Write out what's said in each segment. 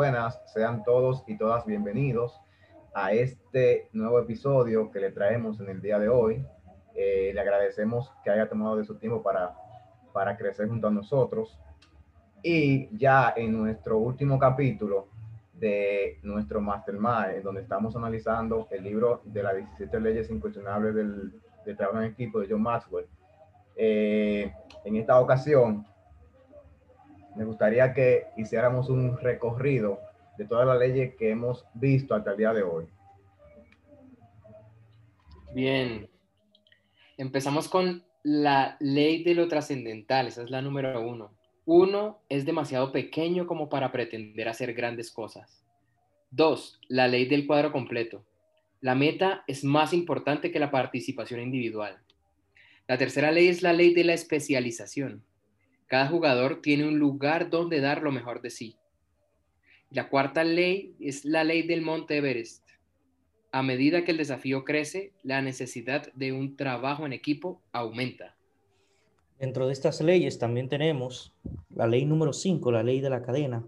Buenas, sean todos y todas bienvenidos a este nuevo episodio que le traemos en el día de hoy. Eh, le agradecemos que haya tomado de su tiempo para, para crecer junto a nosotros. Y ya en nuestro último capítulo de nuestro Mastermind, donde estamos analizando el libro de las 17 leyes incuestionables del, del trabajo en equipo de John Maxwell. Eh, en esta ocasión, me gustaría que hiciéramos un recorrido de todas las leyes que hemos visto hasta el día de hoy. Bien. Empezamos con la ley de lo trascendental, esa es la número uno. Uno, es demasiado pequeño como para pretender hacer grandes cosas. Dos, la ley del cuadro completo. La meta es más importante que la participación individual. La tercera ley es la ley de la especialización. Cada jugador tiene un lugar donde dar lo mejor de sí. La cuarta ley es la ley del Monte Everest. A medida que el desafío crece, la necesidad de un trabajo en equipo aumenta. Dentro de estas leyes también tenemos la ley número 5, la ley de la cadena.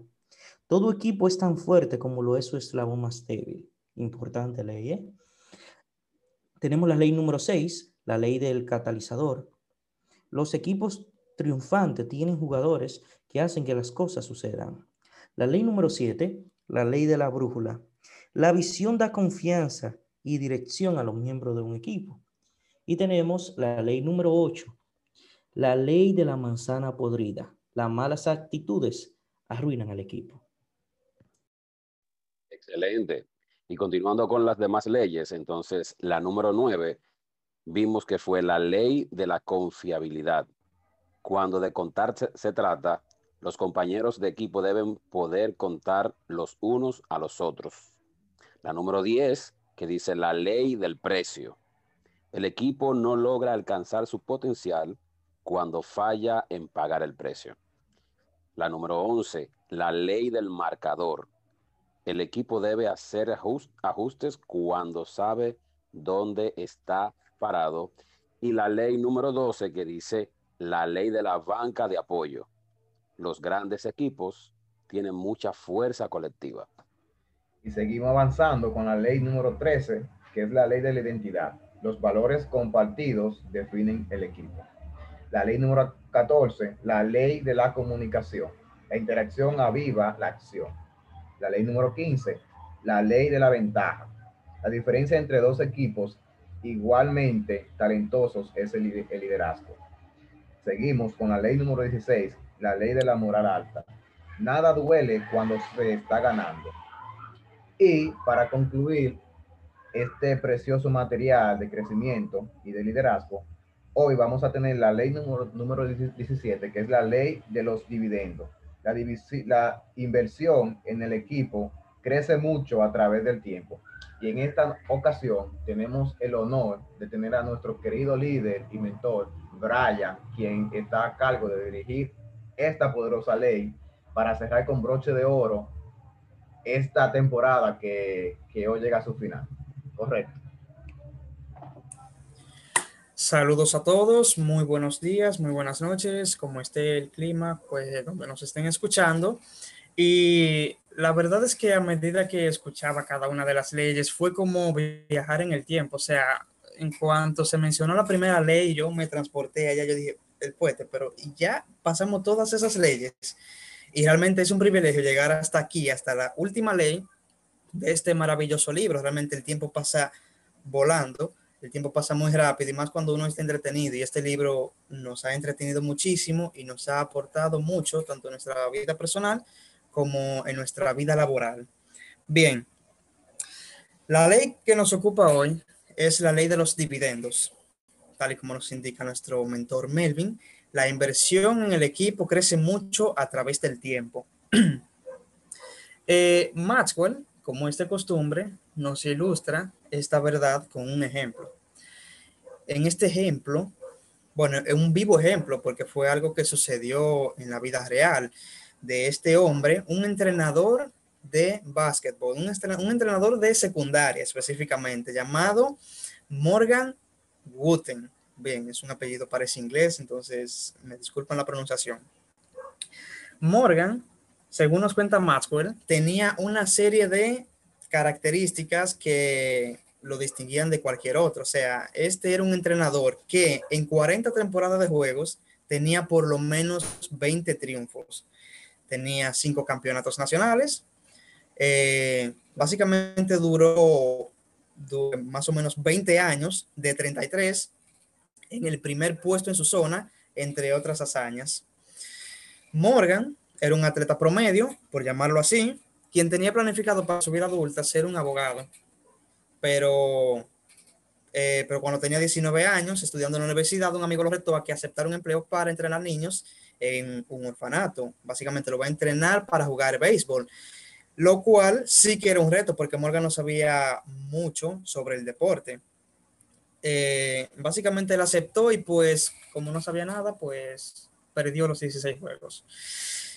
Todo equipo es tan fuerte como lo es su eslabón más débil. Importante ley, ¿eh? Tenemos la ley número 6, la ley del catalizador. Los equipos triunfantes tienen jugadores que hacen que las cosas sucedan. La ley número 7, la ley de la brújula. La visión da confianza y dirección a los miembros de un equipo. Y tenemos la ley número 8, la ley de la manzana podrida. Las malas actitudes arruinan al equipo. Excelente. Y continuando con las demás leyes, entonces la número 9 vimos que fue la ley de la confiabilidad. Cuando de contar se, trata, los compañeros de equipo deben poder contar los unos a los otros. La número 10, que dice la ley del precio. El equipo no logra alcanzar su potencial cuando falla en pagar el precio. La número 11, la ley del marcador. El equipo debe hacer ajustes cuando sabe dónde está parado. Y la ley número 12 que dice la ley de la banca de apoyo los grandes equipos tienen mucha fuerza colectiva. Y seguimos avanzando con la ley número 13, que es la ley de la identidad. Los valores compartidos definen el equipo. La ley número 14, la ley de la comunicación. La interacción aviva la acción. La ley número 15, la ley de la ventaja. La diferencia entre dos equipos igualmente talentosos es el, liderazgo. Seguimos con la ley número 16, la ley de la moral alta. Nada duele cuando se está ganando. Y para concluir este precioso material de crecimiento y de liderazgo, hoy vamos a tener la ley número, número 17, que es la ley de los dividendos. La, la inversión en el equipo crece mucho a través del tiempo. Y en esta ocasión tenemos el honor de tener a nuestro querido líder y mentor, Brian, quien está a cargo de dirigir esta poderosa ley para cerrar con broche de oro esta temporada que, hoy llega a su final. Correcto. Saludos a todos, muy buenos días, muy buenas noches, como esté el clima, pues donde nos estén escuchando. Y la verdad es que a medida que escuchaba cada una de las leyes, fue como viajar en el tiempo. O sea, en cuanto se mencionó la primera ley, yo me transporté allá, yo dije, el puente, pero ya pasamos todas esas leyes y realmente es un privilegio llegar hasta aquí, hasta la última ley de este maravilloso libro. Realmente el tiempo pasa volando, el tiempo pasa muy rápido y más cuando uno está entretenido y este libro nos ha entretenido muchísimo y nos ha aportado mucho, tanto en nuestra vida personal como en nuestra vida laboral. Bien, la ley que nos ocupa hoy es la ley de los dividendos tal y como nos indica nuestro mentor Melvin, la inversión en el equipo crece mucho a través del tiempo. eh, Maxwell, como es de costumbre, nos ilustra esta verdad con un ejemplo. En este ejemplo, bueno, es un vivo ejemplo porque fue algo que sucedió en la vida real de este hombre, un entrenador de básquetbol, un, entrenador de secundaria específicamente, llamado Morgan Wooten. Bien, es un apellido, parece inglés, entonces me disculpan la pronunciación. Morgan, según nos cuenta Maxwell, tenía una serie de características que lo distinguían de cualquier otro. O sea, este era un entrenador que en 40 temporadas de juegos tenía por lo menos 20 triunfos. Tenía cinco campeonatos nacionales. Eh, básicamente duró, más o menos 20 años de 33 en el primer puesto en su zona, entre otras hazañas. Morgan era un atleta promedio, por llamarlo así, quien tenía planificado para su vida adulta ser un abogado pero, eh, pero cuando tenía 19 años, estudiando en la universidad, un amigo lo retó a que aceptara un empleo para entrenar niños en un orfanato. Básicamente lo va a entrenar para jugar béisbol, lo cual sí que era un reto porque Morgan no sabía mucho sobre el deporte. Eh, básicamente él aceptó y pues como no sabía nada, pues perdió los 16 juegos.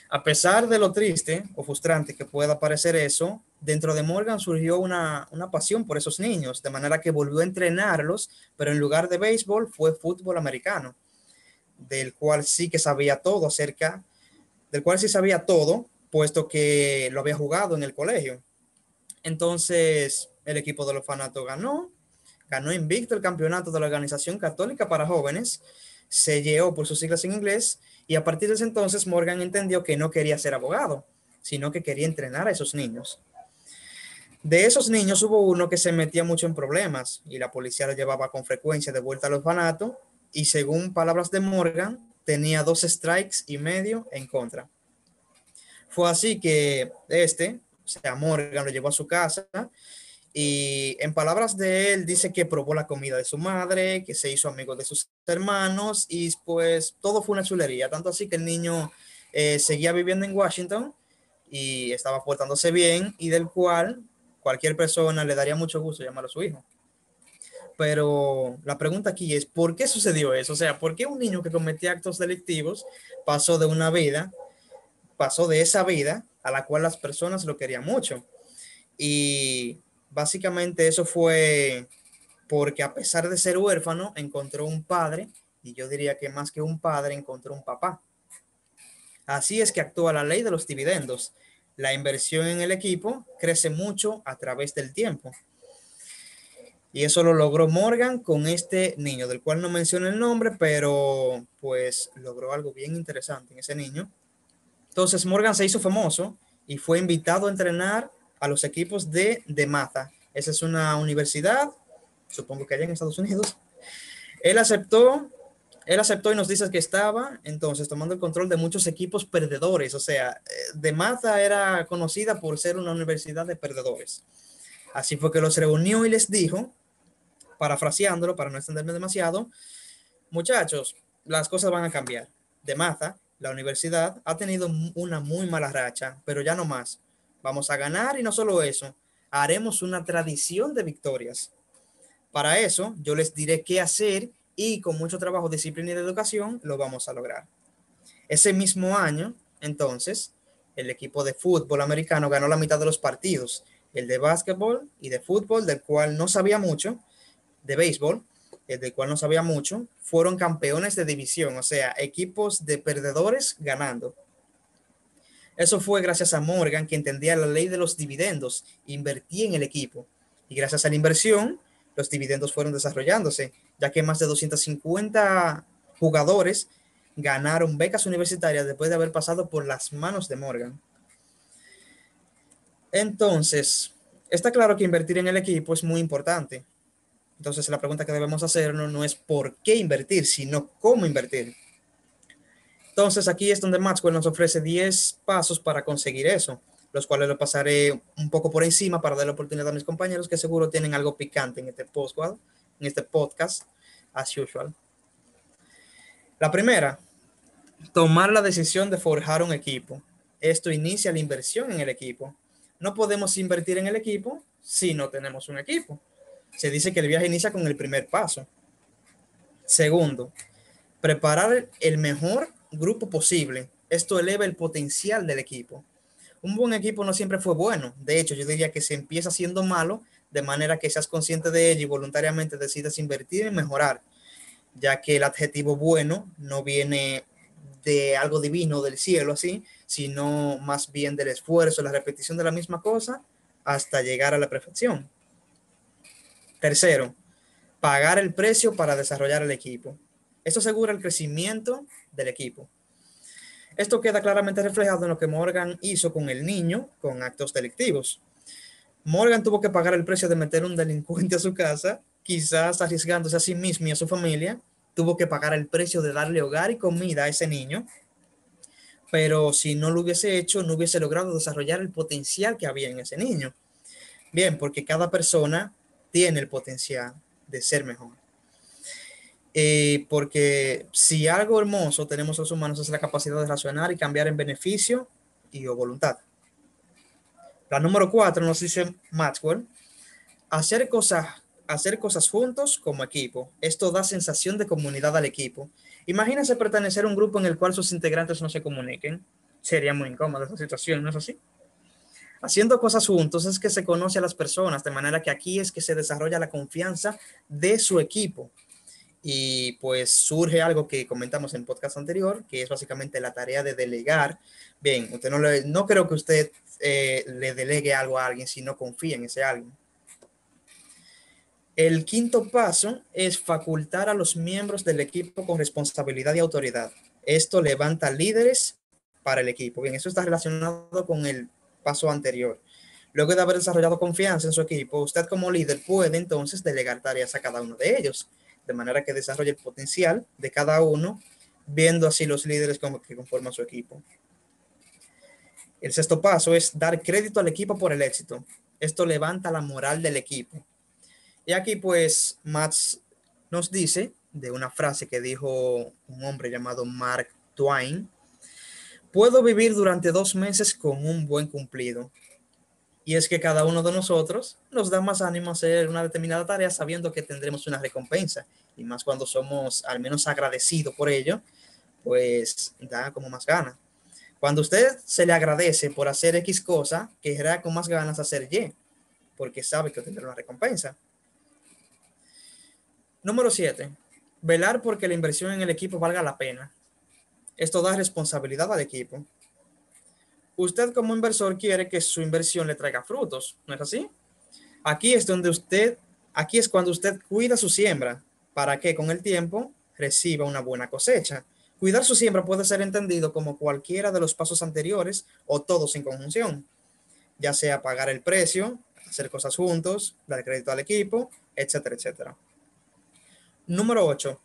A pesar de lo triste o frustrante que pueda parecer eso, dentro de Morgan surgió una, pasión por esos niños, de manera que volvió a entrenarlos, pero en lugar de béisbol fue fútbol americano, del cual sí que sabía todo acerca, del cual sí sabía todo, puesto que lo había jugado en el colegio. Entonces, el equipo del orfanato ganó, ganó invicto el campeonato de la Organización Católica para Jóvenes, se llevó por sus siglas en inglés y a partir de ese entonces Morgan entendió que no quería ser abogado, sino que quería entrenar a esos niños. De esos niños hubo uno que se metía mucho en problemas y la policía lo llevaba con frecuencia de vuelta al orfanato y según palabras de Morgan, tenía dos strikes y medio en contra. Fue así que este, o sea, Morgan lo llevó a su casa y en palabras de él, dice que probó la comida de su madre, que se hizo amigo de sus hermanos y pues todo fue una chulería. Tanto así que el niño eh, seguía viviendo en Washington y estaba portándose bien y del cual cualquier persona le daría mucho gusto llamar a su hijo. Pero la pregunta aquí es, ¿por qué sucedió eso? O sea, ¿por qué un niño que cometía actos delictivos pasó de una vida, pasó de esa vida a la cual las personas lo querían mucho? Y básicamente eso fue porque a pesar de ser huérfano, encontró un padre, y yo diría que más que un padre, encontró un papá. Así es que actúa la ley de los dividendos. La inversión en el equipo crece mucho a través del tiempo. Y eso lo logró Morgan con este niño, del cual no menciono el nombre, pero pues logró algo bien interesante en ese niño. Entonces Morgan se hizo famoso y fue invitado a entrenar a los equipos de, de Maza. Esa es una universidad, supongo que allá en Estados Unidos. Él aceptó, él aceptó y nos dice que estaba entonces tomando el control de muchos equipos perdedores. O sea, eh, de Maza era conocida por ser una universidad de perdedores. Así fue que los reunió y les dijo, parafraseándolo para no extenderme demasiado, muchachos, las cosas van a cambiar. De Maza, la universidad ha tenido una muy mala racha, pero ya no más. Vamos a ganar y no solo eso, haremos una tradición de victorias. Para eso, yo les diré qué hacer y con mucho trabajo, disciplina y educación lo vamos a lograr. Ese mismo año, entonces, el equipo de fútbol americano ganó la mitad de los partidos, el de básquetbol y de fútbol, del cual no sabía mucho, de béisbol, el del cual no sabía mucho, fueron campeones de división, o sea, equipos de perdedores ganando. Eso fue gracias a Morgan, que entendía la ley de los dividendos, invertía en el equipo. Y gracias a la inversión, los dividendos fueron desarrollándose, ya que más de 250 jugadores ganaron becas universitarias después de haber pasado por las manos de Morgan. Entonces, está claro que invertir en el equipo es muy importante. Entonces, la pregunta que debemos hacernos no es por qué invertir, sino cómo invertir. Entonces aquí es donde Maxwell nos ofrece 10 pasos para conseguir eso, los cuales lo pasaré un poco por encima para dar la oportunidad a mis compañeros que seguro tienen algo picante en este en este podcast, as usual. La primera, tomar la decisión de forjar un equipo. Esto inicia la inversión en el equipo. No podemos invertir en el equipo si no tenemos un equipo. Se dice que el viaje inicia con el primer paso. Segundo, preparar el mejor grupo posible. Esto eleva el potencial del equipo. Un buen equipo no siempre fue bueno. De hecho, yo diría que se empieza siendo malo de manera que seas consciente de ello y voluntariamente decidas invertir en mejorar, ya que el adjetivo bueno no viene de algo divino del cielo así, sino más bien del esfuerzo, la repetición de la misma cosa hasta llegar a la perfección. Tercero, pagar el precio para desarrollar el equipo. Esto asegura el crecimiento del equipo. Esto queda claramente reflejado en lo que Morgan hizo con el niño con actos delictivos. Morgan tuvo que pagar el precio de meter un delincuente a su casa, quizás arriesgándose a sí mismo y a su familia. Tuvo que pagar el precio de darle hogar y comida a ese niño. Pero si no lo hubiese hecho, no hubiese logrado desarrollar el potencial que había en ese niño. Bien, porque cada persona tiene el potencial de ser mejor. Eh, porque si algo hermoso tenemos los humanos es la capacidad de razonar y cambiar en beneficio y o voluntad. La número cuatro nos dice Maxwell, hacer cosas, hacer cosas juntos como equipo. Esto da sensación de comunidad al equipo. Imagínense pertenecer a un grupo en el cual sus integrantes no se comuniquen. Sería muy incómoda esa situación, ¿no es así? Haciendo cosas juntos es que se conoce a las personas, de manera que aquí es que se desarrolla la confianza de su equipo. Y pues surge algo que comentamos en el podcast anterior, que es básicamente la tarea de delegar. Bien, usted no, le, no creo que usted eh, le delegue algo a alguien si no confía en ese alguien. El quinto paso es facultar a los miembros del equipo con responsabilidad y autoridad. Esto levanta líderes para el equipo. Bien, eso está relacionado con el paso anterior. Luego de haber desarrollado confianza en su equipo, usted como líder puede entonces delegar tareas a cada uno de ellos de manera que desarrolle el potencial de cada uno, viendo así los líderes como que conforman su equipo. El sexto paso es dar crédito al equipo por el éxito. Esto levanta la moral del equipo. Y aquí pues Max nos dice de una frase que dijo un hombre llamado Mark Twain, puedo vivir durante dos meses con un buen cumplido, y es que cada uno de nosotros nos da más ánimo hacer una determinada tarea sabiendo que tendremos una recompensa. Y más cuando somos al menos agradecidos por ello, pues da como más ganas. Cuando usted se le agradece por hacer X cosa, querrá con más ganas hacer Y, porque sabe que tendrá una recompensa. Número 7. Velar porque la inversión en el equipo valga la pena. Esto da responsabilidad al equipo usted como inversor quiere que su inversión le traiga frutos, ¿no es así? Aquí es donde usted, aquí es cuando usted cuida su siembra para que con el tiempo reciba una buena cosecha. Cuidar su siembra puede ser entendido como cualquiera de los pasos anteriores o todos en conjunción, ya sea pagar el precio, hacer cosas juntos, dar crédito al equipo, etcétera, etcétera. Número 8.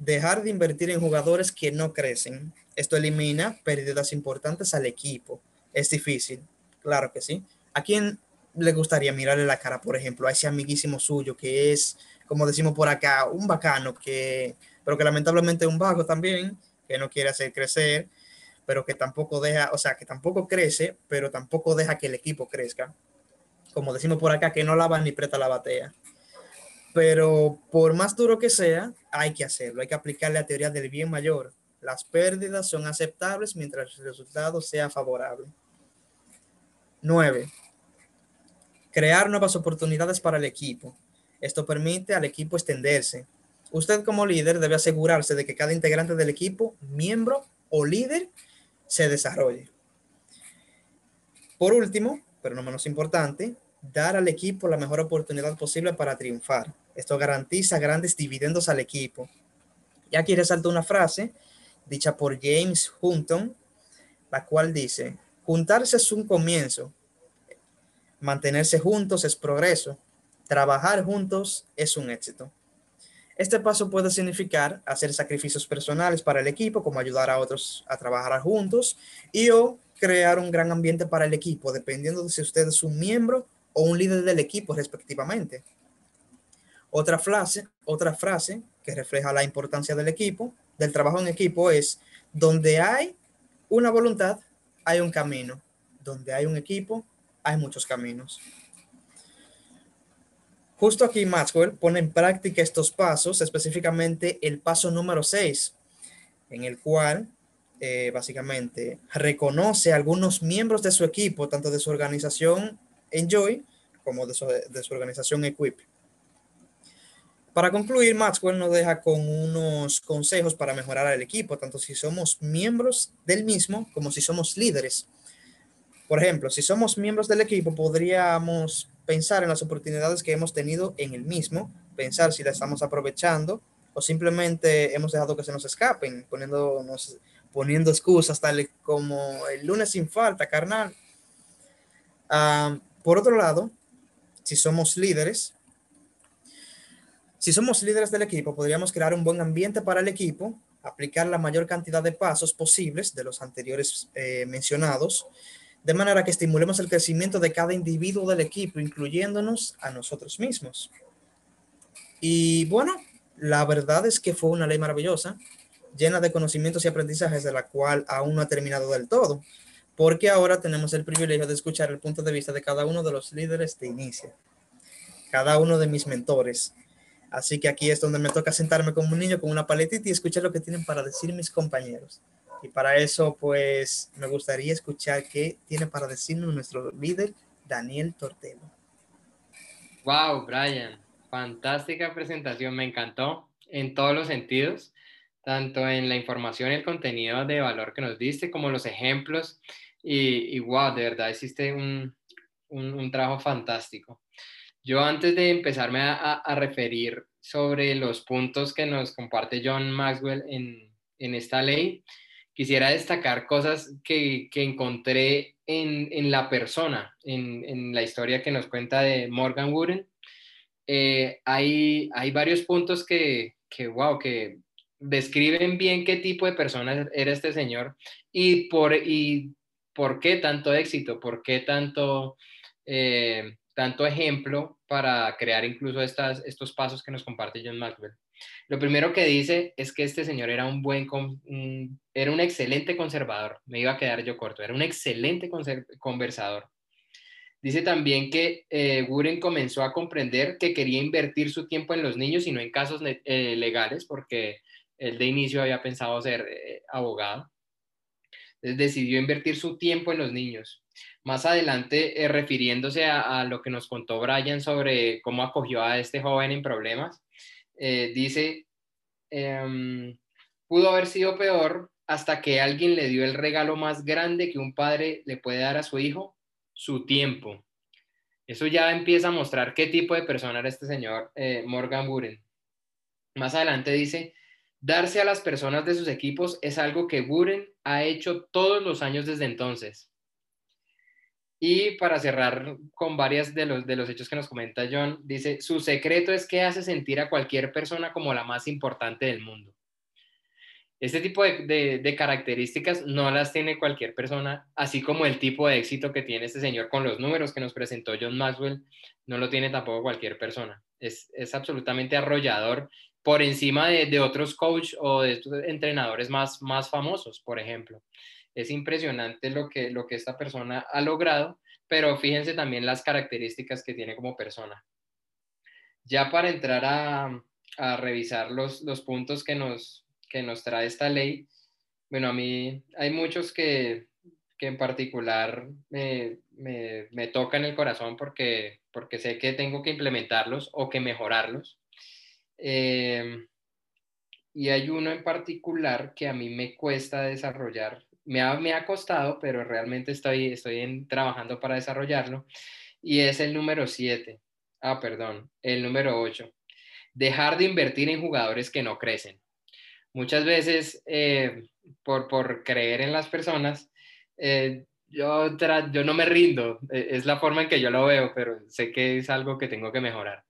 Dejar de invertir en jugadores que no crecen. Esto elimina pérdidas importantes al equipo. Es difícil, claro que sí. ¿A quién le gustaría mirarle la cara, por ejemplo, a ese amiguísimo suyo que es, como decimos por acá, un bacano, que, pero que lamentablemente es un vago también, que no quiere hacer crecer, pero que tampoco deja, o sea, que tampoco crece, pero tampoco deja que el equipo crezca. Como decimos por acá, que no lava ni presta la batea. Pero por más duro que sea, hay que hacerlo, hay que aplicar la teoría del bien mayor. Las pérdidas son aceptables mientras el resultado sea favorable. 9. Crear nuevas oportunidades para el equipo. Esto permite al equipo extenderse. Usted como líder debe asegurarse de que cada integrante del equipo, miembro o líder, se desarrolle. Por último, pero no menos importante, dar al equipo la mejor oportunidad posible para triunfar. Esto garantiza grandes dividendos al equipo. Y aquí resalto una frase dicha por James Hunton, la cual dice, juntarse es un comienzo, mantenerse juntos es progreso, trabajar juntos es un éxito. Este paso puede significar hacer sacrificios personales para el equipo, como ayudar a otros a trabajar juntos y o crear un gran ambiente para el equipo, dependiendo de si usted es un miembro o un líder del equipo respectivamente. Otra frase, otra frase que refleja la importancia del equipo, del trabajo en equipo es donde hay una voluntad, hay un camino. Donde hay un equipo, hay muchos caminos. Justo aquí Maxwell pone en práctica estos pasos, específicamente el paso número 6, en el cual eh, básicamente reconoce a algunos miembros de su equipo, tanto de su organización Enjoy como de su, organización Equip. Para concluir, Maxwell nos deja con unos consejos para mejorar al equipo, tanto si somos miembros del mismo como si somos líderes. Por ejemplo, si somos miembros del equipo, podríamos pensar en las oportunidades que hemos tenido en el mismo, pensar si la estamos aprovechando o simplemente hemos dejado que se nos escapen, poniéndonos, poniendo excusas tal como el lunes sin falta, carnal. Ah, por otro lado, si somos líderes, si somos líderes del equipo, podríamos crear un buen ambiente para el equipo, aplicar la mayor cantidad de pasos posibles de los anteriores eh, mencionados, de manera que estimulemos el crecimiento de cada individuo del equipo, incluyéndonos a nosotros mismos. Y bueno, la verdad es que fue una ley maravillosa, llena de conocimientos y aprendizajes de la cual aún no ha terminado del todo, porque ahora tenemos el privilegio de escuchar el punto de vista de cada uno de los líderes de inicio, cada uno de mis mentores, Así que aquí es donde me toca sentarme como un niño con una paletita y escuchar lo que tienen para decir mis compañeros. Y para eso, pues, me gustaría escuchar qué tiene para decirnos nuestro líder, Daniel Tortelo. Wow, Brian, fantástica presentación, me encantó en todos los sentidos, tanto en la información y el contenido de valor que nos diste, como los ejemplos. Y, wow, de verdad hiciste un, un trabajo fantástico. Yo antes de empezarme a, referir sobre los puntos que nos comparte John Maxwell en, esta ley, quisiera destacar cosas que, encontré en, la persona, en, la historia que nos cuenta de Morgan Wooden. Eh, hay, hay varios puntos que, que, wow, que describen bien qué tipo de persona era este señor y por, y por qué tanto éxito, por qué tanto... Eh, tanto ejemplo para crear incluso estas, estos pasos que nos comparte John Maxwell. Lo primero que dice es que este señor era un buen, era un excelente conservador. Me iba a quedar yo corto. Era un excelente conversador. Dice también que eh, comenzó a comprender que quería invertir su tiempo en los niños y no en casos eh, legales, porque él de inicio había pensado ser eh, abogado. Entonces decidió invertir su tiempo en los niños. Más adelante, eh, refiriéndose a, lo que nos contó Brian sobre cómo acogió a este joven en problemas, eh, dice, em, pudo haber sido peor hasta que alguien le dio el regalo más grande que un padre le puede dar a su hijo, su tiempo. Eso ya empieza a mostrar qué tipo de persona era este señor eh, Morgan Buren. Más adelante dice, darse a las personas de sus equipos es algo que Buren ha hecho todos los años desde entonces. Y para cerrar con varias de los, de los hechos que nos comenta John, dice, su secreto es que hace sentir a cualquier persona como la más importante del mundo. Este tipo de, de, características no las tiene cualquier persona, así como el tipo de éxito que tiene este señor con los números que nos presentó John Maxwell, no lo tiene tampoco cualquier persona. Es, es absolutamente arrollador por encima de, de otros coach o de entrenadores más, más famosos, por ejemplo. Es impresionante lo que, lo que esta persona ha logrado, pero fíjense también las características que tiene como persona. Ya para entrar a, a revisar los, los puntos que nos, que nos trae esta ley, bueno, a mí hay muchos que, que en particular me, me, me, tocan el corazón porque, porque sé que tengo que implementarlos o que mejorarlos. Eh, y hay uno en particular que a mí me cuesta desarrollar me ha, me ha costado, pero realmente estoy, estoy trabajando para desarrollarlo. Y es el número 7. Ah, perdón, el número 8. Dejar de invertir en jugadores que no crecen. Muchas veces, eh, por, por, creer en las personas, eh, yo, yo no me rindo. E, es la forma en que yo lo veo, pero sé que es algo que tengo que mejorar.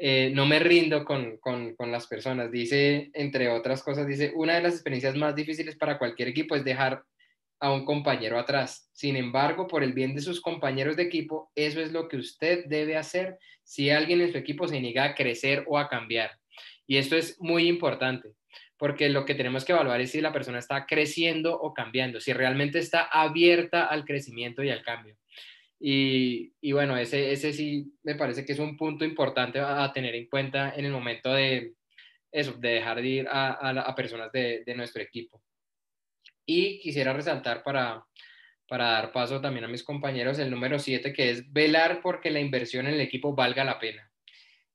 Eh, no me rindo con, con, con, las personas. Dice, entre otras cosas, dice, una de las experiencias más difíciles para cualquier equipo es dejar a un compañero atrás. Sin embargo, por el bien de sus compañeros de equipo, eso es lo que usted debe hacer si alguien en su equipo se niega a crecer o a cambiar. Y esto es muy importante. porque lo que tenemos que evaluar es si la persona está creciendo o cambiando, si realmente está abierta al crecimiento y al cambio. Y, bueno, ese, ese sí me parece que es un punto importante a, tener en cuenta en el momento de eso, de dejar de ir a, a, personas de, de, nuestro equipo. Y quisiera resaltar para, para dar paso también a mis compañeros el número 7, que es velar porque la inversión en el equipo valga la pena.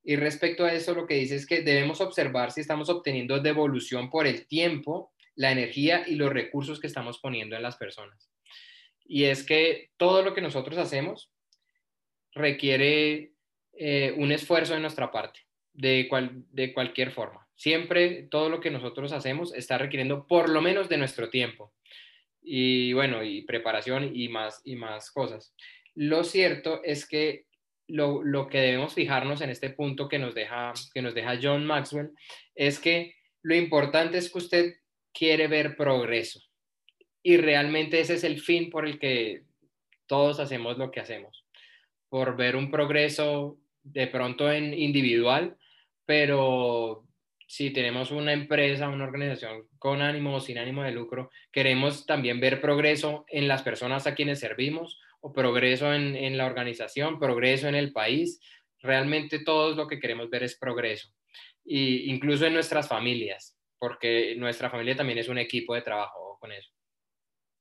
Y respecto a eso, lo que dice es que debemos observar si estamos obteniendo devolución por el tiempo, la energía y los recursos que estamos poniendo en las personas. Y es que todo lo que nosotros hacemos requiere eh, un esfuerzo de nuestra parte, de, cual, de cualquier forma. Siempre todo lo que nosotros hacemos está requiriendo por lo menos de nuestro tiempo. Y bueno, y preparación y más, y más cosas. Lo cierto es que lo, que debemos fijarnos en este punto que nos, deja, que nos deja John Maxwell es que lo importante es que usted quiere ver progreso y realmente ese es el fin por el que todos hacemos lo que hacemos, por ver un progreso de pronto en individual, pero si tenemos una empresa, una organización con ánimo o sin ánimo de lucro, queremos también ver progreso en las personas a quienes servimos o progreso en, la organización, progreso en el país. Realmente todos lo que queremos ver es progreso, y incluso en nuestras familias, porque nuestra familia también es un equipo de trabajo con eso.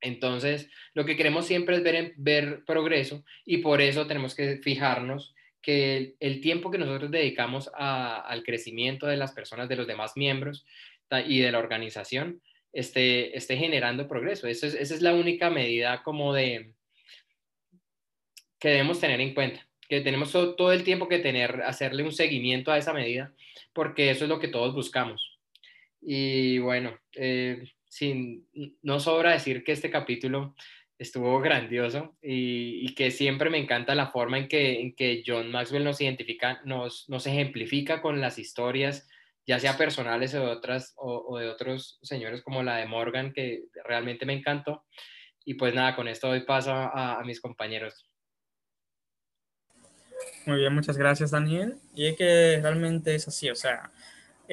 Entonces, lo que queremos siempre es ver, progreso y por eso tenemos que fijarnos que el, tiempo que nosotros dedicamos al crecimiento de las personas, de los demás miembros y de la organización, esté, esté generando progreso. esa es la única medida como de, que debemos tener en cuenta, que tenemos todo, el tiempo que tener, hacerle un seguimiento a esa medida, porque eso es lo que todos buscamos. Y bueno, eh, sin, no sobra decir que este capítulo estuvo grandioso y, que siempre me encanta la forma en que, John Maxwell nos identifica, nos, nos ejemplifica con las historias, ya sea personales o de, otras, o, de otros señores como la de Morgan, que realmente me encantó. Y pues nada, con esto doy paso a mis compañeros. Muy bien, muchas gracias Daniel. Y es que realmente es así, o sea,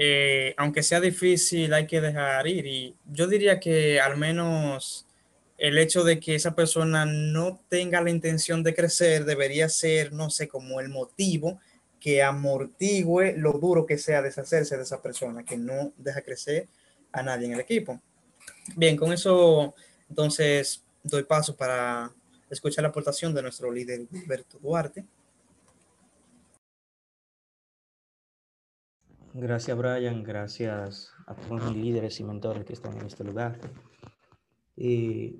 eh, aunque sea difícil, hay que dejar ir. Y yo diría que al menos el hecho de que esa persona no tenga la intención de crecer debería ser, no sé, como el motivo que amortigue lo duro que sea deshacerse de esa persona, que no deja crecer a nadie en el equipo. Bien, con eso entonces doy paso para escuchar la aportación de nuestro líder Alberto Duarte. Gracias, Brian. Gracias a todos los líderes y mentores que están en este lugar. Eh,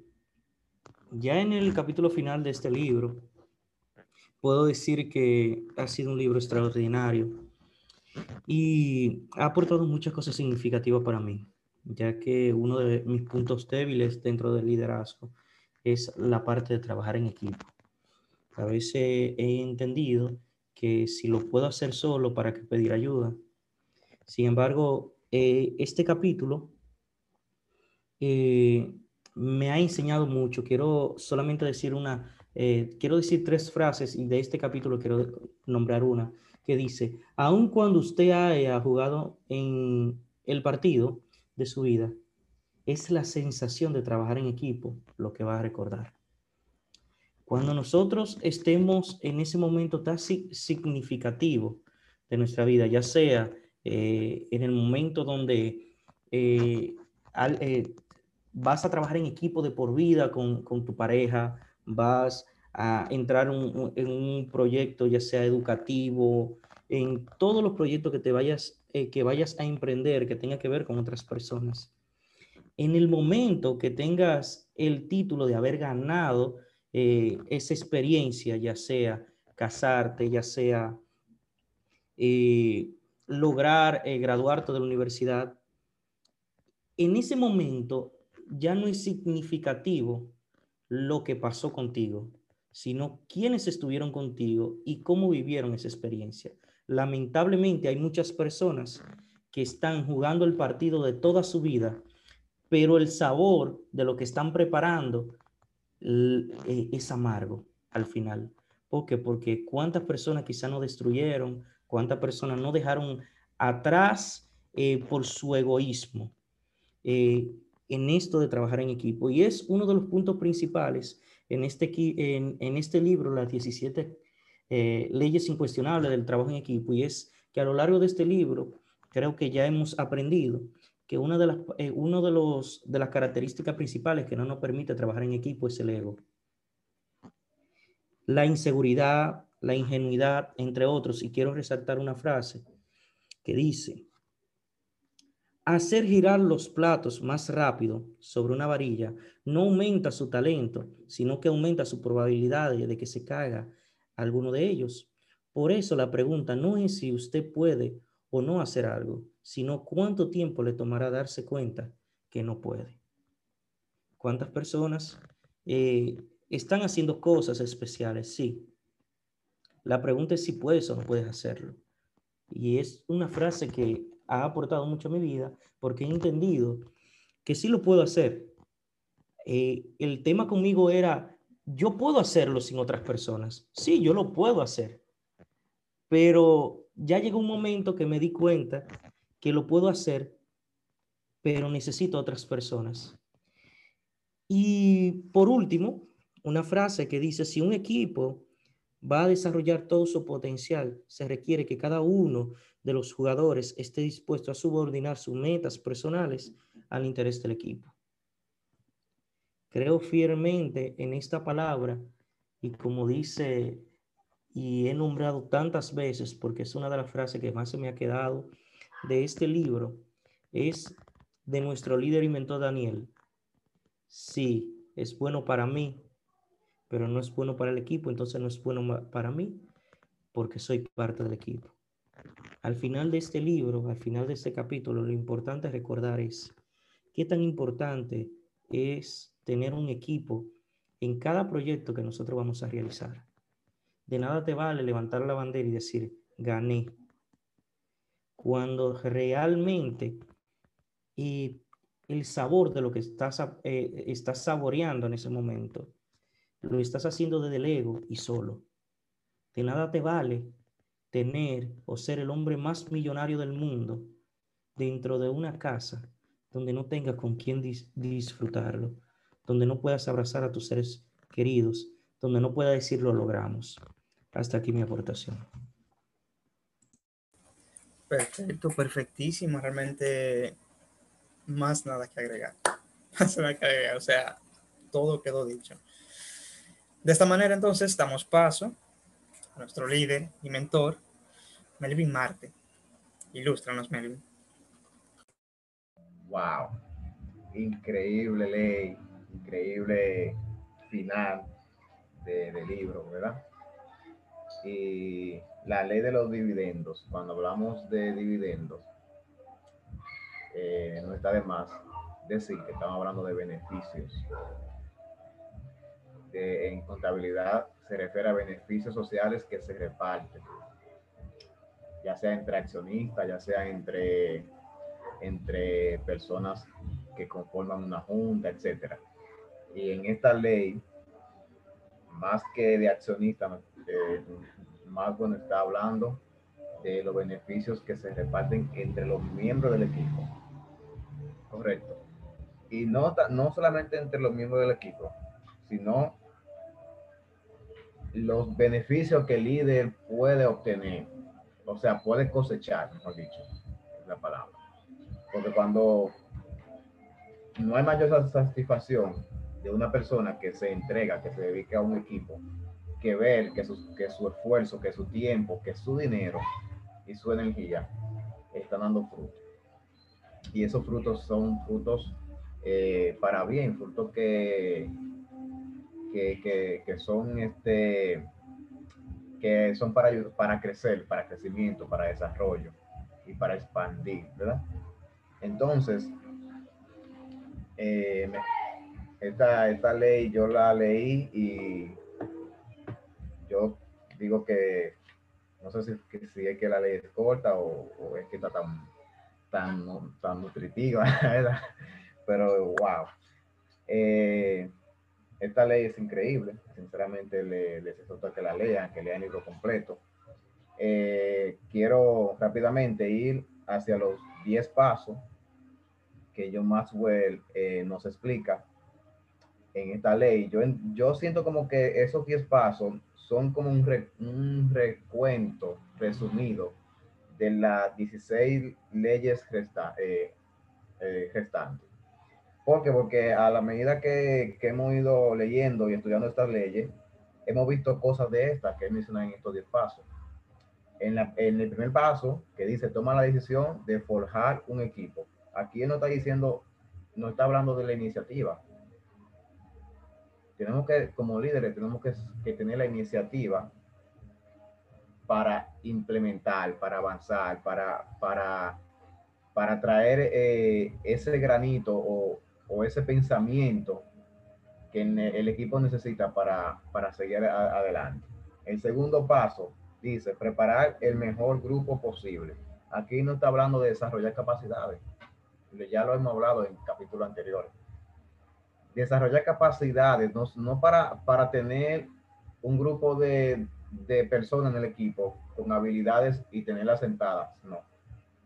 ya en el capítulo final de este libro, puedo decir que ha sido un libro extraordinario y ha aportado muchas cosas significativas para mí, ya que uno de mis puntos débiles dentro del liderazgo es la parte de trabajar en equipo. A veces he entendido que si lo puedo hacer solo, ¿para qué pedir ayuda? Sin embargo, eh, este capítulo eh, me ha enseñado mucho. Quiero solamente decir una, eh, quiero decir tres frases y de este capítulo quiero nombrar una que dice, aun cuando usted haya jugado en el partido de su vida, es la sensación de trabajar en equipo lo que va a recordar. Cuando nosotros estemos en ese momento tan significativo de nuestra vida, ya sea eh, en el momento donde eh, eh, vas a trabajar en equipo de por vida con, tu pareja, vas a entrar en un proyecto, ya sea educativo, en todos los proyectos que te vayas, que vayas a emprender, que tenga que ver con otras personas. En el momento que tengas el título de haber ganado esa experiencia, ya sea casarte, ya sea lograr eh, graduarte de la universidad, en ese momento ya no es significativo lo que pasó contigo, sino quiénes estuvieron contigo y cómo vivieron esa experiencia. Lamentablemente hay muchas personas que están jugando el partido de toda su vida, pero el sabor de lo que están preparando eh, es amargo al final. ¿Por qué? Porque cuántas personas quizá no destruyeron, cuántas personas no dejaron atrás eh, por su egoísmo eh, en esto de trabajar en equipo. Y es uno de los puntos principales en este, en, este libro, las 17 eh, leyes incuestionables del trabajo en equipo, y es que a lo largo de este libro creo que ya hemos aprendido que una de las, uno de, los, de las características principales que no nos permite trabajar en equipo es el ego. La inseguridad, la ingenuidad, entre otros, y quiero resaltar una frase que dice, hacer girar los platos más rápido sobre una varilla no aumenta su talento, sino que aumenta su probabilidad de que se caiga alguno de ellos. Por eso la pregunta no es si usted puede o no hacer algo, sino cuánto tiempo le tomará darse cuenta que no puede. ¿Cuántas personas eh, están haciendo cosas especiales? Sí. La pregunta es si puedes o no puedes hacerlo. Y es una frase que ha aportado mucho a mi vida porque he entendido que sí lo puedo hacer. Eh, el tema conmigo era, yo puedo hacerlo sin otras personas. Sí, yo lo puedo hacer. Pero ya llegó un momento que me di cuenta que lo puedo hacer, pero necesito otras personas. Y por último, una frase que dice, si un equipo va a desarrollar todo su potencial, se requiere que cada uno de los jugadores esté dispuesto a subordinar sus metas personales al interés del equipo. Creo fielmente en esta palabra y como dice y he nombrado tantas veces porque es una de las frases que más se me ha quedado de este libro, es de nuestro líder y mentor Daniel. Sí, es bueno para mí, pero no es bueno para el equipo, entonces no es bueno para mí porque soy parte del equipo. Al final de este libro, al final de este capítulo, lo importante recordar es qué tan importante es tener un equipo en cada proyecto que nosotros vamos a realizar. De nada te vale levantar la bandera y decir, gané. Cuando realmente y el sabor de lo que estás, eh, estás saboreando en ese momento lo estás haciendo desde el ego y solo. De nada te vale tener o ser el hombre más millonario del mundo dentro de una casa donde no tengas con quién disfrutarlo, donde no puedas abrazar a tus seres queridos, donde no puedas decir lo logramos. Hasta aquí mi aportación. Perfecto, perfectísimo. Realmente más nada que agregar. Más nada que agregar. O sea, todo quedó dicho. De esta manera, entonces, damos paso a nuestro líder y mentor, Melvin Marte. Ilústranos, Melvin. Wow. Increíble ley, increíble final de, de libro, ¿verdad? Y la ley de los dividendos, cuando hablamos de dividendos, eh, no está de más decir que estamos hablando de beneficios en contabilidad se refiere a beneficios sociales que se reparten, ya sea entre accionistas, ya sea entre, entre personas que conforman una junta, etcétera. Y en esta ley, más que de accionistas, eh, más está hablando de los beneficios que se reparten entre los miembros del equipo. Correcto. Y no, no solamente entre los miembros del equipo, sino los beneficios que el líder puede obtener, o sea, puede cosechar, mejor dicho, la palabra. Porque cuando no hay mayor satisfacción de una persona que se entrega, que se dedica a un equipo, que ver que su, que su esfuerzo, que su tiempo, que su dinero y su energía están dando fruto. Y esos frutos son frutos eh, para bien, frutos que que, que, son este que son para para crecer, para crecimiento, para desarrollo y para expandir, ¿verdad? Entonces, eh, esta, esta ley yo la leí y yo digo que no sé si, si es que la ley es corta o, o es que está tan, tan, tan nutritiva, ¿verdad? pero wow. Eh, esta ley es increíble, sinceramente les exhorto que la lean, que lean el libro completo. Eh, quiero rápidamente ir hacia los 10 pasos que John Maxwell eh, nos explica en esta ley. Yo, yo siento como que esos 10 pasos son como un, un recuento resumido de las 16 leyes eh, eh, restantes. ¿Por qué? Porque a la medida que, que, hemos ido leyendo y estudiando estas leyes, hemos visto cosas de estas que mencionan en estos 10 pasos. En, la, en, el primer paso, que dice, toma la decisión de forjar un equipo. Aquí él no está diciendo, no está hablando de la iniciativa. Tenemos que, como líderes, tenemos que, que tener la iniciativa para implementar, para avanzar, para, para, para traer eh, ese granito o, o, ese pensamiento que el equipo necesita para, para seguir adelante. El segundo paso dice preparar el mejor grupo posible. Aquí no está hablando de desarrollar capacidades. Ya lo hemos hablado en capítulos anteriores. Desarrollar capacidades, no, no para, para tener un grupo de, de personas en el equipo con habilidades y tenerlas sentadas, no,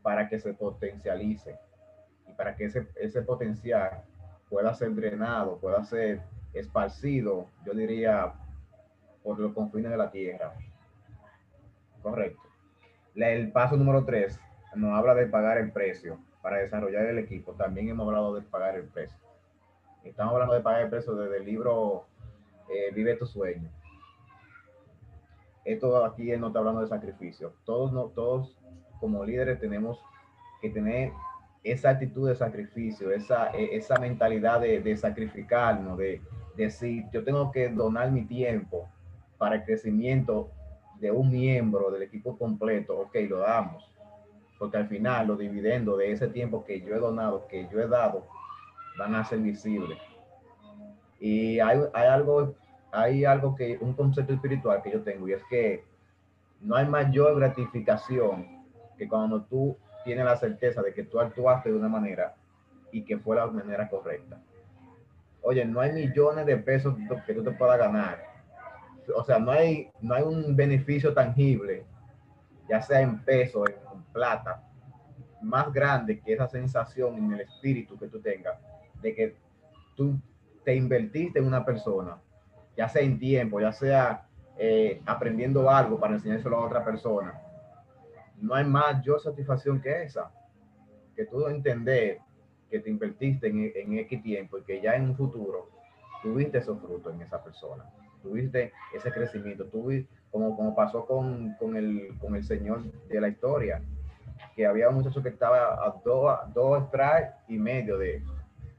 para que se potencialice y para que ese, ese potencial pueda ser drenado, pueda ser esparcido, yo diría, por los confines de la tierra. Correcto. El paso número tres nos habla de pagar el precio para desarrollar el equipo. También hemos hablado de pagar el precio. Estamos hablando de pagar el precio desde el libro eh, Vive tu sueño. Esto aquí él no está hablando de sacrificio. Todos, todos como líderes tenemos que tener esa actitud de sacrificio, esa, e, esa mentalidad de, de sacrificarnos, de, decir, yo tengo que donar mi tiempo para el crecimiento de un miembro del equipo completo, ok, lo damos. Porque al final los dividendos de ese tiempo que yo he donado, que yo he dado, van a ser visibles. Y hay, hay algo, hay algo que, un concepto espiritual que yo tengo, y es que no hay mayor gratificación que cuando tú tienes la certeza de que tú actuaste de una manera y que fue la manera correcta. Oye, no hay millones de pesos que tú te puedas ganar o sea, no hay, no hay un beneficio tangible, ya sea en peso, en, plata, más grande que esa sensación en el espíritu que tú tengas de que tú te invertiste en una persona, ya sea en tiempo, ya sea eh, aprendiendo algo para enseñárselo a otra persona. No hay mayor satisfacción que esa, que tú entender que te invertiste en, en X tiempo y que ya en un futuro tuviste esos frutos en esa persona tuviste ese crecimiento, tuviste, como, como pasó con, con, el, con el señor de la historia, que había un muchacho que estaba a dos, dos strikes y medio de,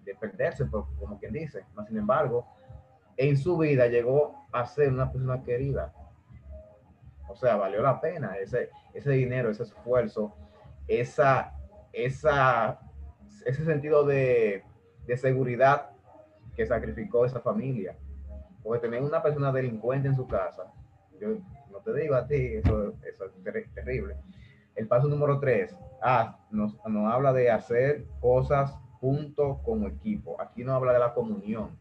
de perderse, como quien dice, más sin embargo, en su vida llegó a ser una persona querida. O sea, valió la pena ese, ese dinero, ese esfuerzo, esa, esa, ese sentido de, de seguridad que sacrificó esa familia. Porque tener una persona delincuente en su casa, yo no te digo a ti, eso, eso es terrible. El paso número tres, ah, nos, nos habla de hacer cosas junto como equipo. Aquí no habla de la comunión,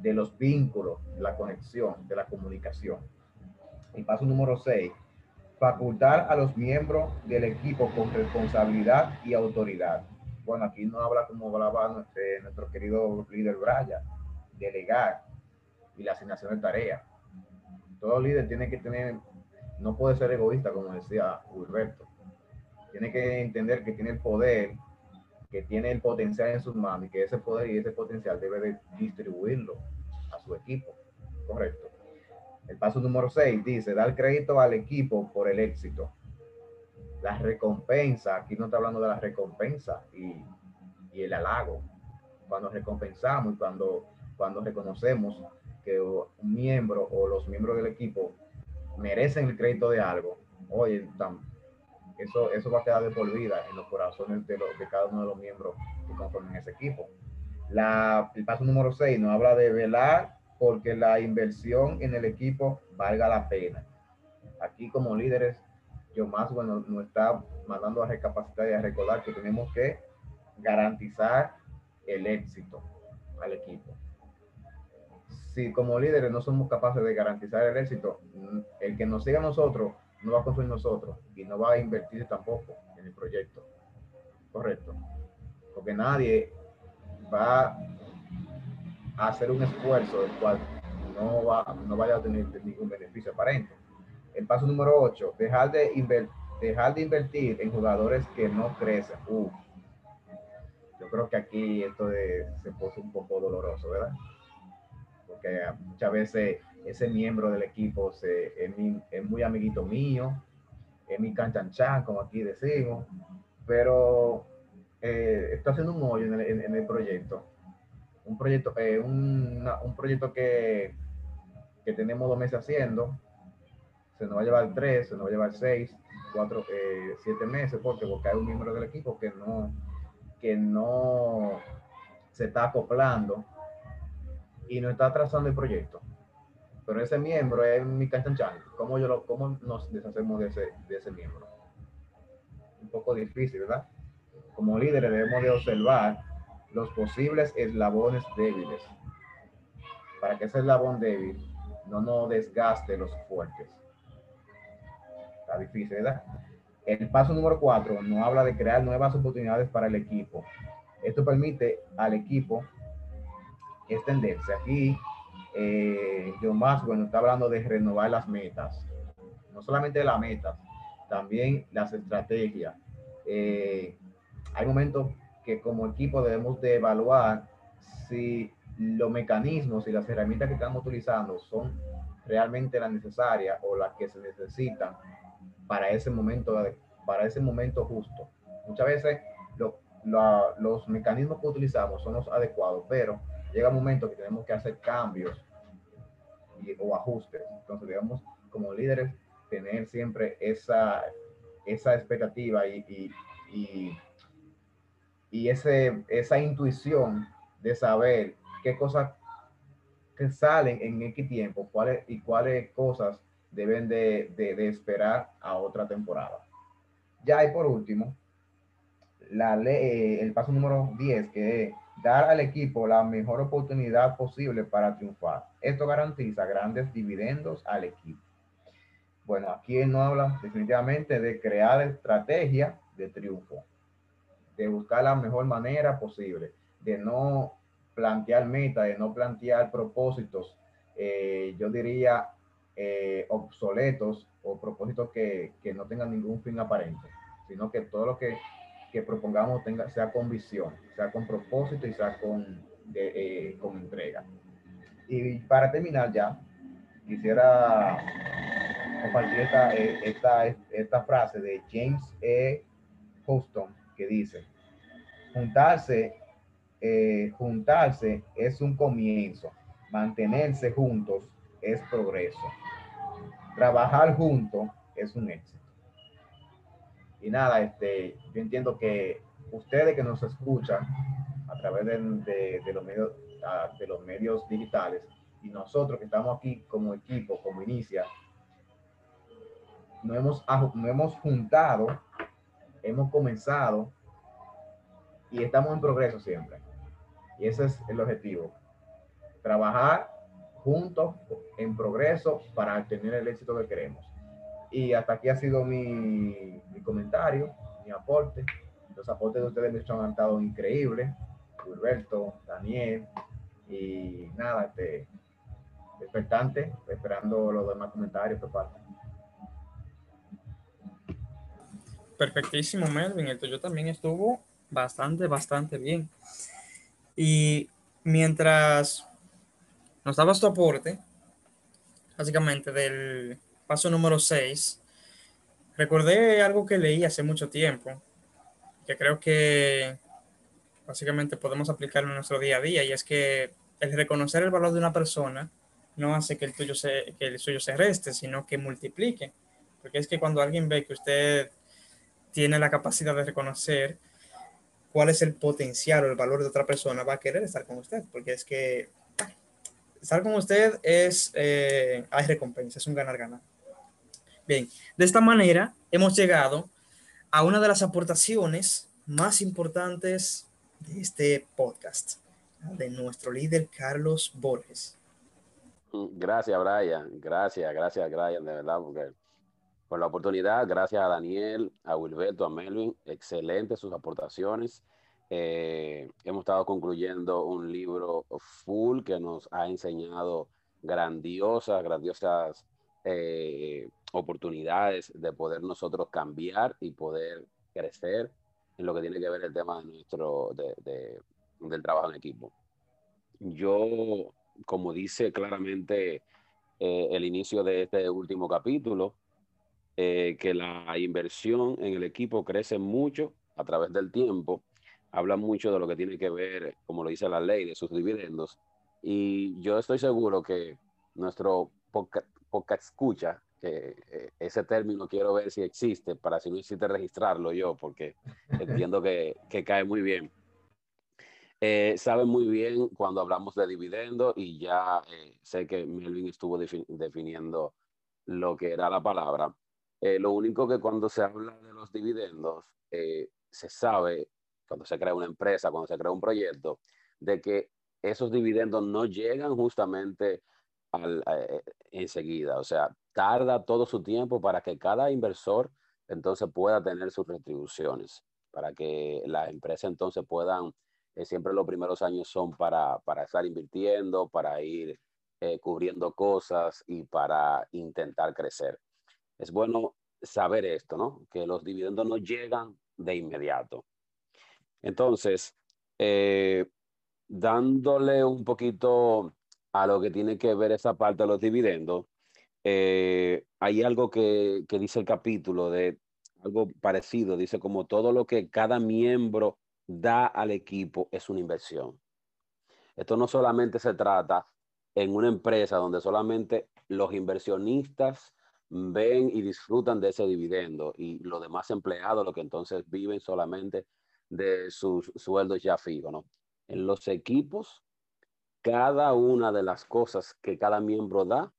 de los vínculos, de la conexión, de la comunicación. El paso número seis, facultar a los miembros del equipo con responsabilidad y autoridad. Bueno, aquí no habla como hablaba nuestro, querido líder Brian, delegar, y la asignación de tarea. Todo líder tiene que tener, no puede ser egoísta, como decía Gilberto. Tiene que entender que tiene el poder, que tiene el potencial en sus manos y que ese poder y ese potencial debe de distribuirlo a su equipo. Correcto. El paso número 6 dice, dar crédito al equipo por el éxito. La recompensa, aquí no está hablando de la recompensa y, y el halago. Cuando recompensamos y cuando, cuando reconocemos que un miembro o los miembros del equipo merecen el crédito de algo, oye, eso, eso va a quedar de por vida en los corazones de, de cada uno de los miembros que conforman ese equipo. La, el paso número 6 nos habla de velar porque la inversión en el equipo valga la pena. Aquí como líderes, yo más bueno nos está mandando a recapacitar y a recordar que tenemos que garantizar el éxito al equipo si como líderes no somos capaces de garantizar el éxito, el que nos siga a nosotros no va a construir nosotros y no va a invertir tampoco en el proyecto. Correcto. Porque nadie va hacer un esfuerzo del cual no, va, no vaya a tener ningún beneficio aparente. El paso número 8, dejar de, dejar de invertir en jugadores que no crecen. Yo creo que aquí esto se puso un poco doloroso, ¿verdad? Porque muchas veces ese miembro del equipo se, es, es muy amiguito mío, es mi canchanchan, como aquí decimos, pero eh, está haciendo un hoyo en el, proyecto. Un proyecto, eh, un, un proyecto que, que tenemos dos meses haciendo, se nos va a llevar tres, se nos va a llevar seis, cuatro, eh, siete meses, porque, porque hay un miembro del equipo que no, que no se está acoplando y no está trazando el proyecto. Pero ese miembro es mi canchanchan. ¿Cómo, yo ¿Cómo nos deshacemos de ese, de ese miembro? Un poco difícil, ¿verdad? Como líderes debemos de observar los posibles eslabones débiles para que ese eslabón débil no nos desgaste los fuertes difícil, ¿verdad? El paso número cuatro nos habla de crear nuevas oportunidades para el equipo. Esto permite al equipo extenderse. Aquí, eh, John bueno, está hablando de renovar las metas. No solamente las metas, también las estrategias. Eh, hay momentos que como equipo debemos de evaluar si los mecanismos y las herramientas que estamos utilizando son realmente las necesarias o las que se necesitan para ese momento, para ese momento justo. Muchas veces los mecanismos que utilizamos son los adecuados, pero llega un momento que tenemos que hacer cambios o ajustes. Entonces debemos como líderes tener siempre esa, esa expectativa y, y, y, ese, esa intuición de saber qué cosas que salen en X tiempo cuáles y cuáles cosas deben de, de, esperar a otra temporada. Ya y por último, la ley, eh, el paso número 10, que es dar al equipo la mejor oportunidad posible para triunfar. Esto garantiza grandes dividendos al equipo. Bueno, aquí no habla definitivamente de crear estrategia de triunfo, de buscar la mejor manera posible, de no plantear metas, de no plantear propósitos, eh, yo diría eh, obsoletos o propósitos que, que, no tengan ningún fin aparente, sino que todo lo que, que propongamos tenga, sea con visión, sea con propósito y sea con, eh, con entrega. Y para terminar ya, quisiera compartir esta, eh, esta, esta frase de James E. Houston dice, juntarse, juntarse es un comienzo, mantenerse juntos es progreso trabajar juntos es un éxito. Y nada, este, yo entiendo que ustedes que nos escuchan a través de, los, medios, ah, de los medios digitales y nosotros que estamos aquí como equipo, como inicia, nos hemos, nos hemos juntado, hemos comenzado y estamos en progreso siempre. Y ese es el objetivo. Trabajar juntos en progreso para tener el éxito que queremos. Y hasta aquí ha sido mi, mi comentario, mi aporte. Los aportes de ustedes me han estado increíbles. Gilberto, Daniel y nada, este, expectante, esperando los demás comentarios por parte. Perfectísimo, Melvin. El tuyo también estuvo bastante, bastante bien. Y mientras nos dabas tu aporte, básicamente del paso número 6. Recordé algo que leí hace mucho tiempo, que creo que básicamente podemos aplicarlo en nuestro día a día, y es que el reconocer el valor de una persona no hace que el, tuyo se, que el suyo se reste, sino que multiplique. Porque es que cuando alguien ve que usted tiene la capacidad de reconocer cuál es el potencial o el valor de otra persona, va a querer estar con usted, porque es que estar con usted es, eh, hay recompensa, es un ganar-ganar. Bien, de esta manera hemos llegado a una de las aportaciones más importantes de este podcast, de nuestro líder Carlos Borges. Gracias, Brian. Gracias, gracias, Brian, de verdad, porque por la oportunidad. Gracias a Daniel, a Wilberto, a Melvin. Excelentes sus aportaciones. Eh, hemos estado concluyendo un libro full que nos ha enseñado grandiosas, grandiosas eh, oportunidades de poder nosotros cambiar y poder crecer en lo que tiene que ver el tema de nuestro, de, del trabajo en equipo. Yo, como dice claramente eh, el inicio de este último capítulo, eh, que la inversión en el equipo crece mucho a través del tiempo. Habla mucho de lo que tiene que ver, como lo dice la ley, de sus dividendos. Y yo estoy seguro que nuestro podcast, escucha, que eh, ese término quiero ver si existe, para si no existe registrarlo yo, porque entiendo que, que cae muy bien. Eh, sabe muy bien cuando hablamos de dividendo y ya eh, sé que Melvin estuvo definiendo lo que era la palabra. Eh, lo único que cuando se habla de los dividendos, se sabe, cuando se crea una empresa, cuando se crea un proyecto, de que esos dividendos no llegan justamente al, enseguida. O sea, tarda todo su tiempo para que cada inversor entonces pueda tener sus retribuciones, para que las empresas entonces puedan eh, siempre los primeros años son para, para estar invirtiendo, para ir eh, cubriendo cosas y para intentar crecer. Es bueno saber esto, ¿no? Que los dividendos no llegan de inmediato. Entonces, eh, dándole un poquito a lo que tiene que ver esa parte de los dividendos, hay algo que, que dice el capítulo de algo parecido, dice como todo lo que cada miembro da al equipo es una inversión. Esto no solamente se trata en una empresa donde solamente los inversionistas ven y disfrutan de ese dividendo y los demás empleados, lo que entonces viven solamente de sus sueldos ya fijos, ¿no? En los equipos, cada una de las cosas que cada miembro da,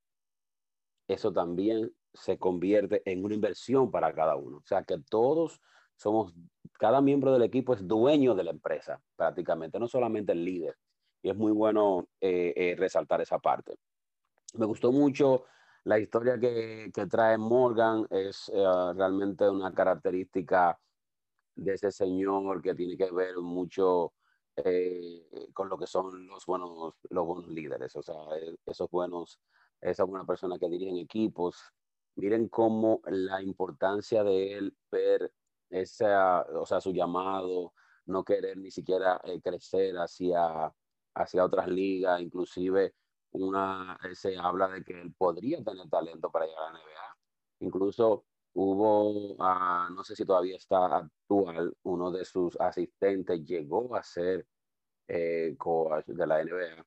eso también se convierte en una inversión para cada uno. O sea que todos somos, cada miembro del equipo es dueño de la empresa, prácticamente, no solamente el líder. Y es muy bueno eh, eh, resaltar esa parte. Me gustó mucho la historia que, que trae Morgan, es eh, realmente una característica de ese señor que tiene que ver mucho con lo que son los buenos, los buenos líderes, o sea, esos buenos, esas buenas personas que dirigen equipos. Miren cómo la importancia de él ver esa, o sea, su llamado, no querer ni siquiera eh, crecer hacia, hacia otras ligas, inclusive una, se habla de que él podría tener talento para llegar a la NBA. Incluso hubo, ah, no sé si todavía está actual, uno de sus asistentes llegó a ser eh, coach de la NBA.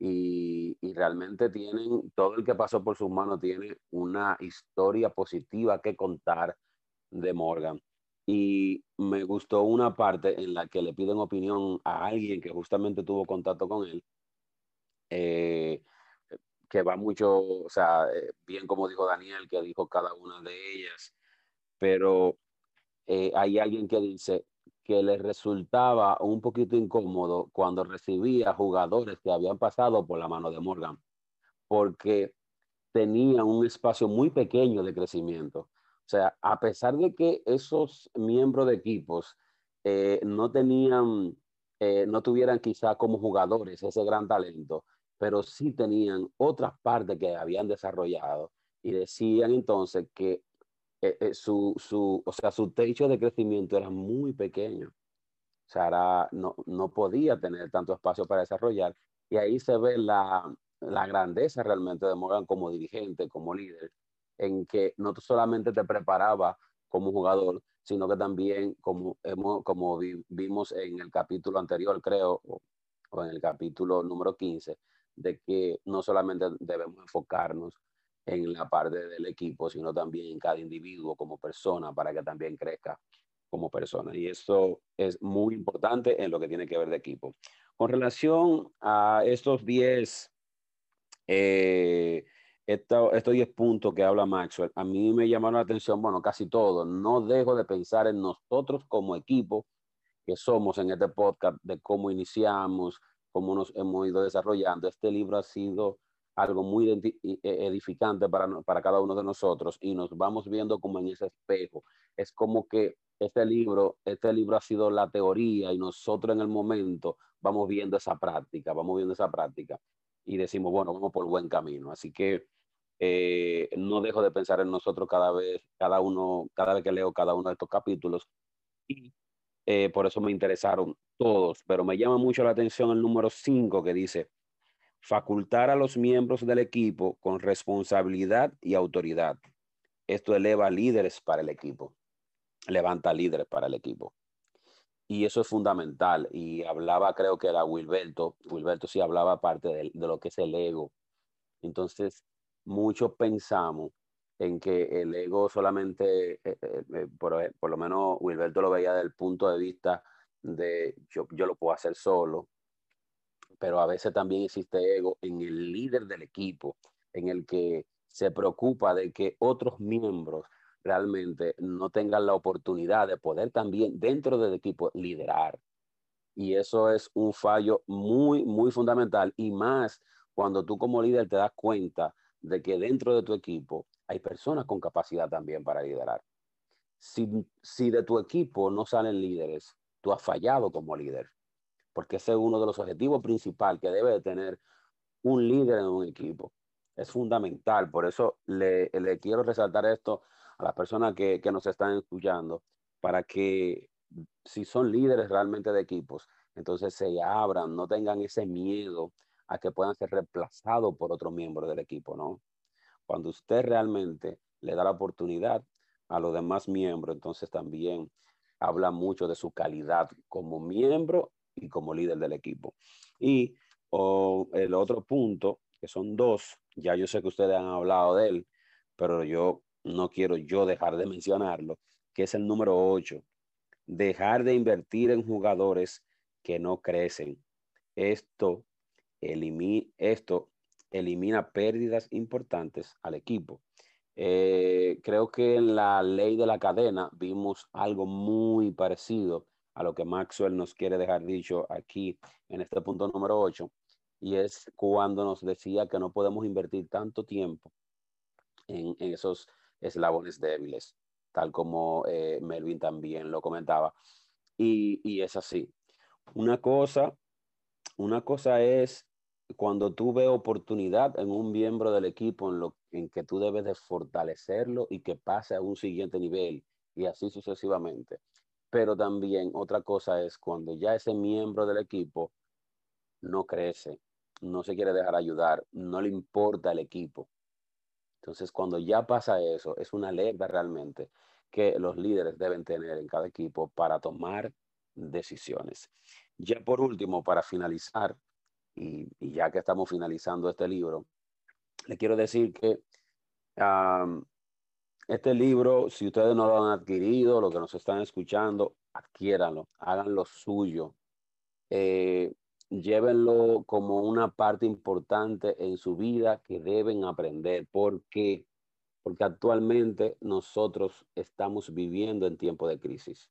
Y, y, realmente tienen, todo el que pasó por sus manos tiene una historia positiva que contar de Morgan. Y me gustó una parte en la que le piden opinión a alguien que justamente tuvo contacto con él, eh, que va mucho, o sea, eh, bien como dijo Daniel, que dijo cada una de ellas, pero eh, hay alguien que dice que le resultaba un poquito incómodo cuando recibía jugadores que habían pasado por la mano de Morgan, porque tenía un espacio muy pequeño de crecimiento. O sea, a pesar de que esos miembros de equipos no tenían, no tuvieran quizá como jugadores ese gran talento, pero sí tenían otras partes que habían desarrollado y decían entonces que eh, su, su, o sea, su techo de crecimiento era muy pequeño. O sea, no, no podía tener tanto espacio para desarrollar. Y ahí se ve la, la grandeza realmente de Morgan como dirigente, como líder, en que no solamente te preparaba como jugador, sino que también, como, hemos, como vimos en el capítulo anterior, creo, o, en el capítulo número 15, de que no solamente debemos enfocarnos en la parte del equipo, sino también en cada individuo como persona para que también crezca como persona. Y eso es muy importante en lo que tiene que ver de equipo. Con relación a estos 10 eh, estos 10 puntos que habla Maxwell, a mí me llamaron la atención, bueno, casi todo. No dejo de pensar en nosotros como equipo que somos en este podcast, de cómo iniciamos, cómo nos hemos ido desarrollando. Este libro ha sido algo muy e, edificante para, para cada uno de nosotros y nos vamos viendo como en ese espejo. Es como que este libro, este libro ha sido la teoría y nosotros en el momento vamos viendo esa práctica, vamos viendo esa práctica y decimos, bueno, vamos por buen camino. Así que eh, no dejo de pensar en nosotros cada vez, cada uno, cada vez que leo cada uno de estos capítulos y eh, por eso me interesaron todos, pero me llama mucho la atención el número 5 que dice, facultar a los miembros del equipo con responsabilidad y autoridad. Esto eleva líderes para el equipo levanta líderes para el equipo. Y eso es fundamental. Y hablaba, creo que era Wilberto, Wilberto sí hablaba parte de, lo que es el ego. Entonces, muchos pensamos en que el ego solamente, eh, eh, eh, por, lo veía desde punto de vista de yo, yo lo puedo hacer solo, pero a veces también existe ego en el líder del equipo, en el que se preocupa de que otros miembros realmente no tengan la oportunidad de poder también dentro del equipo liderar. Y eso es un fallo muy, muy fundamental y más cuando tú como líder te das cuenta de que dentro de tu equipo hay personas con capacidad también para liderar. Si, si de tu equipo no salen líderes, tú has fallado como líder, porque ese es uno de los objetivos principales que debe de tener un líder en un equipo. Es fundamental, por eso le, le quiero resaltar esto a las personas que, que nos están escuchando para que si son líderes realmente de equipos, entonces se abran, no tengan ese miedo a que puedan ser reemplazados por otro miembro del equipo, ¿no? Cuando usted realmente le da la oportunidad a los demás miembros, entonces también habla mucho de su calidad como miembro y como líder del equipo. Y el otro punto, que son dos, ya yo sé que ustedes han hablado de él, pero yo no quiero yo dejar de mencionarlo, que es el número 8. Dejar de invertir en jugadores que no crecen. Esto, esto elimina pérdidas importantes al equipo. Eh, creo que en la ley de la cadena vimos algo muy parecido a lo que Maxwell nos quiere dejar dicho aquí en este punto número 8, y es cuando nos decía que no podemos invertir tanto tiempo en, esos eslabones débiles, tal como eh, Melvin también lo comentaba. Y, y, es así. Una cosa, una cosa es cuando tú ves oportunidad en un miembro del equipo en, lo, en que tú debes de fortalecerlo y que pase a un siguiente nivel y así sucesivamente. Pero también otra cosa es cuando ya ese miembro del equipo no crece, no se quiere dejar ayudar, no le importa el equipo, entonces, cuando ya pasa eso, es una alerta realmente que los líderes deben tener en cada equipo para tomar decisiones. Ya por último, para finalizar, y, ya que estamos finalizando este libro, le quiero decir que este libro, si ustedes no lo han adquirido, lo que nos están escuchando, adquiéranlo, háganlo suyo. Eh, llévenlo como una parte importante en su vida que deben aprender. ¿Por qué? Porque actualmente nosotros estamos viviendo en tiempo de crisis.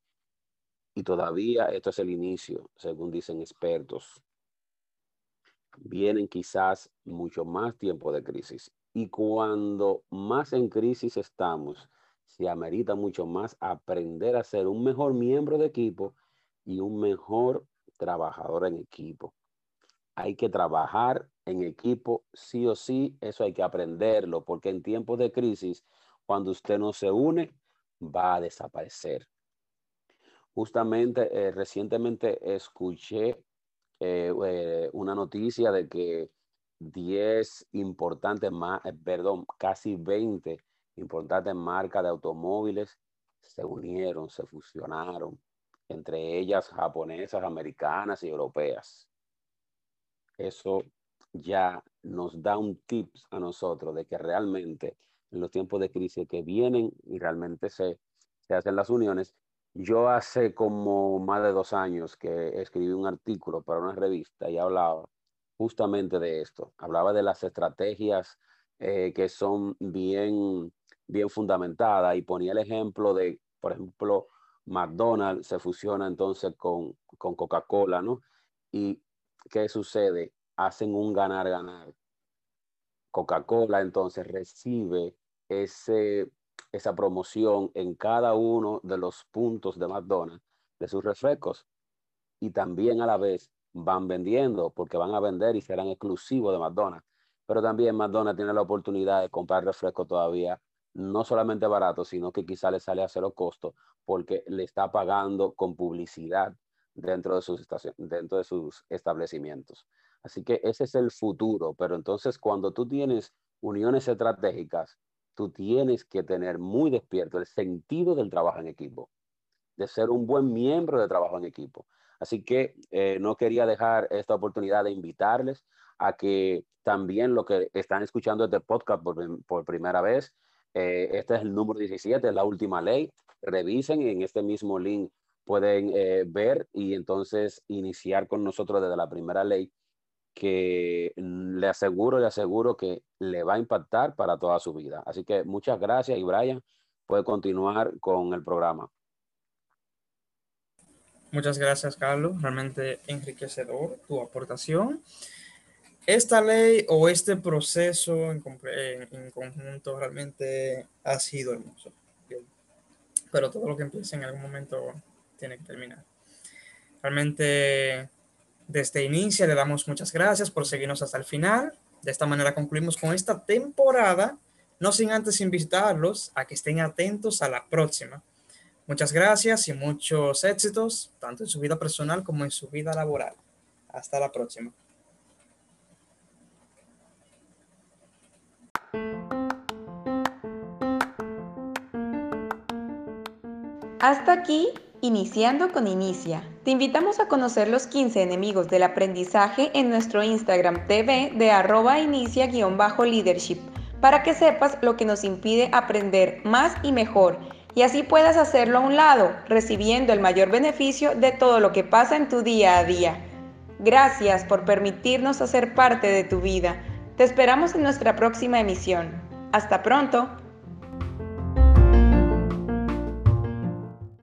Y todavía esto es el inicio, según dicen expertos. Vienen quizás mucho más tiempo de crisis. Y cuando más en crisis estamos, se amerita mucho más aprender a ser un mejor miembro de equipo y un mejor trabajador en equipo. Hay que trabajar en equipo, sí o sí, eso hay que aprenderlo, porque en tiempos de crisis, cuando usted no se une, va a desaparecer. Justamente, eh, recientemente escuché eh, eh, una noticia de que 10 importantes, perdón, casi 20 importantes marcas de automóviles se unieron, se fusionaron entre ellas japonesas, americanas y europeas. Eso ya nos da un tips a nosotros de que realmente en los tiempos de crisis que vienen y realmente se, se hacen las uniones. Yo hace como más de dos años que escribí un artículo para una revista y hablaba justamente de esto. Hablaba de las estrategias eh, que son bien, bien fundamentadas y ponía el ejemplo de, por ejemplo, McDonald's se fusiona entonces con, con Coca-Cola, ¿no? ¿Y qué sucede? Hacen un ganar-ganar. Coca-Cola entonces recibe ese, esa promoción en cada uno de los puntos de McDonald's de sus refrescos y también a la vez van vendiendo porque van a vender y serán exclusivos de McDonald's. Pero también McDonald's tiene la oportunidad de comprar refresco todavía no solamente barato, sino que quizá le sale a cero costo porque le está pagando con publicidad dentro de sus, dentro de sus establecimientos. Así que ese es el futuro, pero entonces cuando tú tienes uniones estratégicas, tú tienes que tener muy despierto el sentido del trabajo en equipo, de ser un buen miembro de trabajo en equipo. Así que eh, no quería dejar esta oportunidad de invitarles a que también lo que están escuchando este podcast por, primera vez, eh, este es el número 17, es la última ley. Revisen en este mismo link pueden eh, ver y entonces iniciar con nosotros desde la primera ley que le aseguro, le aseguro que le va a impactar para toda su vida. Así que muchas gracias y Brian puede continuar con el programa. Muchas gracias, Carlos. Realmente enriquecedor tu aportación. Esta ley o este proceso en, en conjunto realmente ha sido hermoso. Pero todo lo que empieza en algún momento tiene que terminar. Realmente desde inicio le damos muchas gracias por seguirnos hasta el final. De esta manera concluimos con esta temporada, no sin antes invitarlos a que estén atentos a la próxima. Muchas gracias y muchos éxitos, tanto en su vida personal como en su vida laboral. Hasta la próxima. Hasta aquí Iniciando con Inicia. Te invitamos a conocer los 15 enemigos del aprendizaje en nuestro Instagram TV de arroba inicia-leadership para que sepas lo que nos impide aprender más y mejor y así puedas hacerlo a un lado, recibiendo el mayor beneficio de todo lo que pasa en tu día a día. Gracias por permitirnos hacer parte de tu vida. Te esperamos en nuestra próxima emisión. Hasta pronto.